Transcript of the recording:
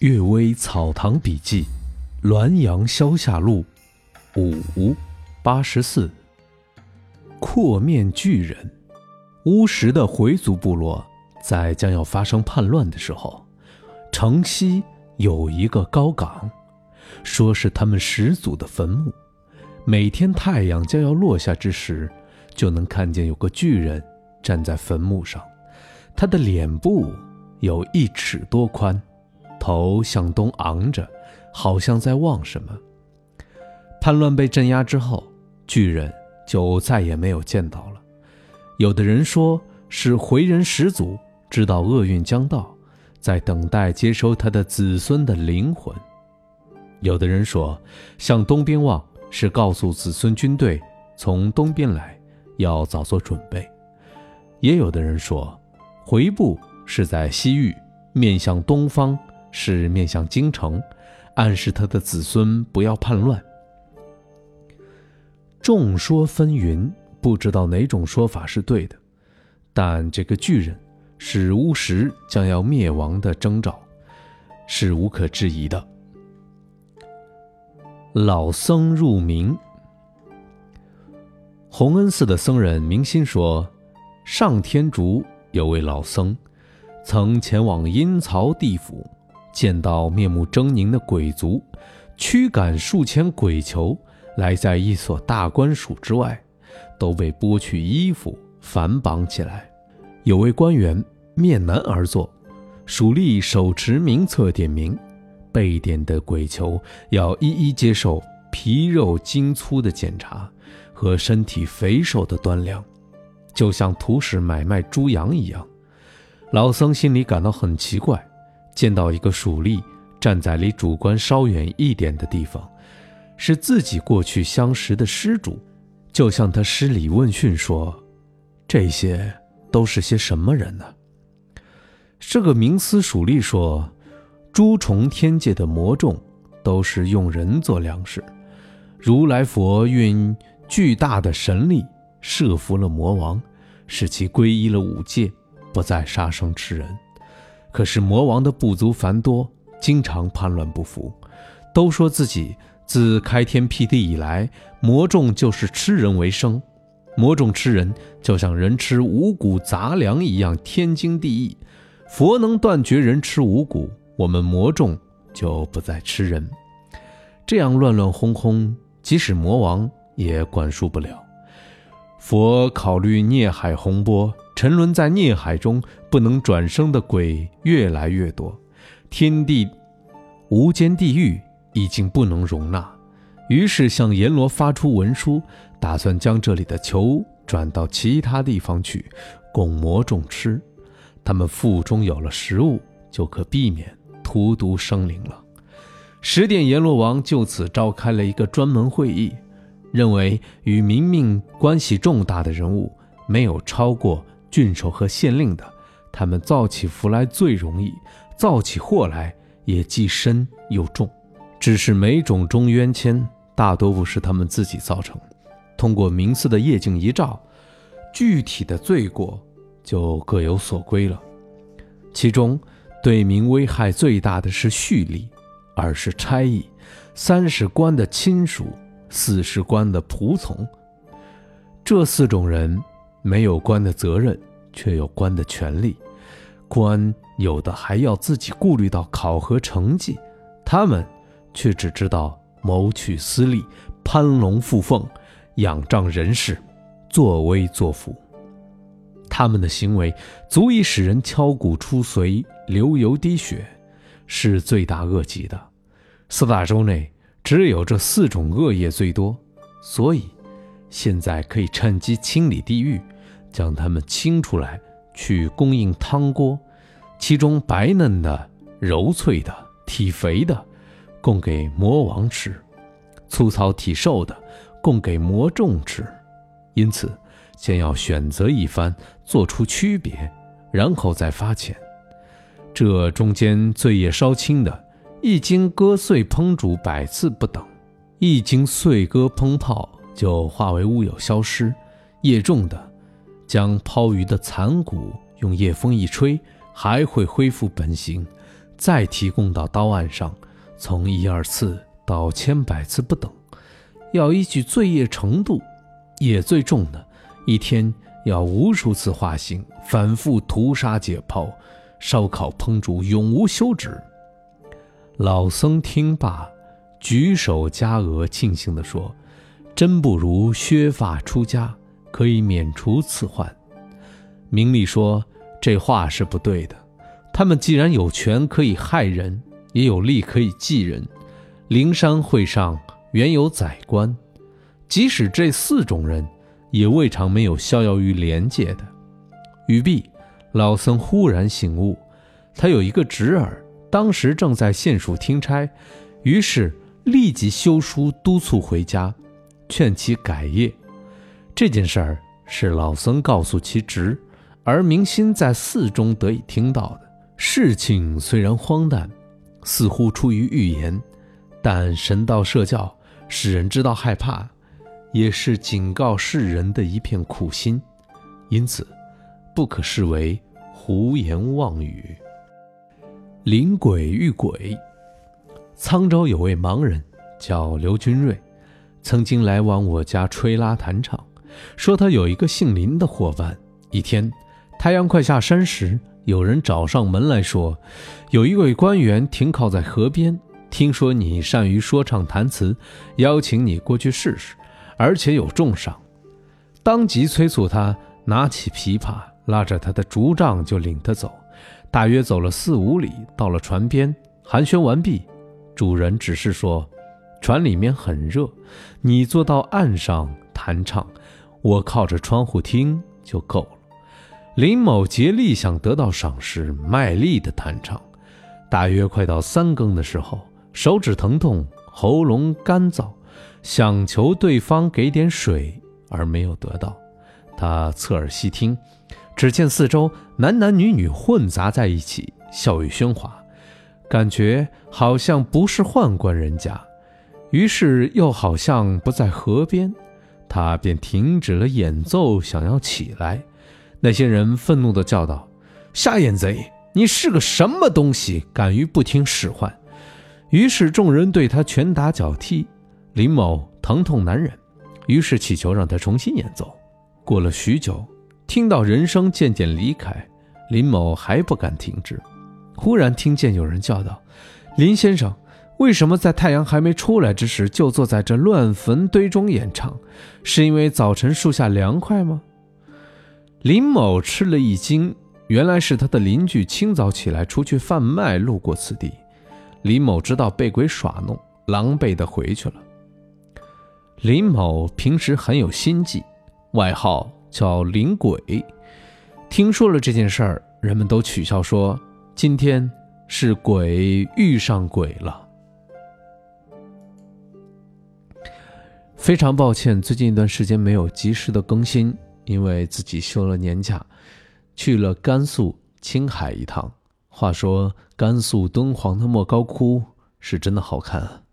《岳微草堂笔记》《滦阳消夏录》五八十四。阔面巨人，乌石的回族部落在将要发生叛乱的时候，城西有一个高岗，说是他们始祖的坟墓。每天太阳将要落下之时，就能看见有个巨人站在坟墓上，他的脸部有一尺多宽。头向东昂着，好像在望什么。叛乱被镇压之后，巨人就再也没有见到了。有的人说是回人始祖知道厄运将到，在等待接收他的子孙的灵魂；有的人说向东边望是告诉子孙军队从东边来，要早做准备；也有的人说回部是在西域，面向东方。是面向京城，暗示他的子孙不要叛乱。众说纷纭，不知道哪种说法是对的。但这个巨人是巫石将要灭亡的征兆，是无可置疑的。老僧入明，弘恩寺的僧人明心说，上天竺有位老僧，曾前往阴曹地府。见到面目狰狞的鬼族，驱赶数千鬼囚，来在一所大官署之外，都被剥去衣服，反绑起来。有位官员面南而坐，署吏手持名册点名，被点的鬼囚要一一接受皮肉筋粗的检查和身体肥瘦的端量，就像土使买卖猪羊一样。老僧心里感到很奇怪。见到一个蜀吏站在离主官稍远一点的地方，是自己过去相识的施主，就向他施礼问讯说：“这些都是些什么人呢？”这个冥司蜀吏说：“诸重天界的魔众都是用人做粮食，如来佛运巨大的神力摄服了魔王，使其皈依了五戒，不再杀生吃人。”可是魔王的部族繁多，经常叛乱不服，都说自己自开天辟地以来，魔众就是吃人为生。魔众吃人，就像人吃五谷杂粮一样，天经地义。佛能断绝人吃五谷，我们魔众就不再吃人。这样乱乱哄哄，即使魔王也管束不了。佛考虑孽海洪波。沉沦在孽海中不能转生的鬼越来越多，天地无间地狱已经不能容纳，于是向阎罗发出文书，打算将这里的囚转到其他地方去，供魔众吃。他们腹中有了食物，就可避免荼毒生灵了。十殿阎罗王就此召开了一个专门会议，认为与冥命关系重大的人物没有超过。郡守和县令的，他们造起福来最容易，造起祸来也既深又重。只是每种中冤愆，大多不是他们自己造成。通过明寺的夜镜一照，具体的罪过就各有所归了。其中对民危害最大的是蓄力，二是差役，三是官的亲属，四是官的仆从。这四种人。没有官的责任，却有官的权利。官有的还要自己顾虑到考核成绩，他们却只知道谋取私利、攀龙附凤、仰仗人势、作威作福。他们的行为足以使人敲骨出髓、流油滴血，是罪大恶极的。四大洲内只有这四种恶业最多，所以。现在可以趁机清理地狱，将它们清出来，去供应汤锅，其中白嫩的、柔脆的、体肥的，供给魔王吃；粗糙体瘦的，供给魔众吃。因此，先要选择一番，做出区别，然后再发钱。这中间罪业稍轻的，一经割碎烹煮百次不等；一经碎割烹泡。就化为乌有消失，业重的，将抛鱼的残骨用夜风一吹，还会恢复本形，再提供到刀案上，从一二次到千百次不等，要依据罪业程度，也最重的，一天要无数次化形，反复屠杀解剖，烧烤烹煮，永无休止。老僧听罢，举手加额，庆幸地说：“真不如削发出家，可以免除此患。”明丽说：“这话是不对的。他们既然有权可以害人，也有利可以济人。灵山会上原有宰官，即使这四种人，也未尝没有逍遥于廉洁的。”语毕，老僧忽然醒悟，他有一个侄儿，当时正在县署听差，于是立即修书督促回家，劝其改业。这件事儿是老僧告诉其侄。而明心在寺中得以听到的事情虽然荒诞，似乎出于预言，但神道社教使人知道害怕，也是警告世人的一片苦心，因此不可视为胡言妄语。灵鬼遇鬼，沧州有位盲人叫刘君瑞，曾经来往我家吹拉弹唱，说他有一个姓林的伙伴，一天。太阳快下山时，有人找上门来说，有一位官员停靠在河边，听说你善于说唱弹词，邀请你过去试试，而且有重赏。当即催促他拿起琵琶，拉着他的竹杖就领他走。大约走了四五里，到了船边，寒暄完毕，主人只是说，船里面很热，你坐到岸上弹唱，我靠着窗户听就够了。林某竭力想得到赏识，卖力的弹唱。大约快到三更的时候，手指疼痛，喉咙干燥，想求对方给点水，而没有得到。他侧耳细听，只见四周男男女女混杂在一起，笑语喧哗，感觉好像不是宦官人家，于是又好像不在河边，他便停止了演奏，想要起来。那些人愤怒地叫道：“瞎眼贼，你是个什么东西，敢于不听使唤？”于是众人对他拳打脚踢。林某疼痛难忍，于是祈求让他重新演奏。过了许久，听到人声渐渐离开，林某还不敢停止。忽然听见有人叫道：“林先生，为什么在太阳还没出来之时就坐在这乱坟堆中演唱？是因为早晨树下凉快吗？”林某吃了一惊，原来是他的邻居清早起来出去贩卖，路过此地。林某知道被鬼耍弄，狼狈地回去了。林某平时很有心计，外号叫林鬼。听说了这件事儿，人们都取笑说：“今天是鬼遇上鬼了。”非常抱歉，最近一段时间没有及时的更新。因为自己休了年假，去了甘肃青海一趟。话说，甘肃敦煌的莫高窟是真的好看。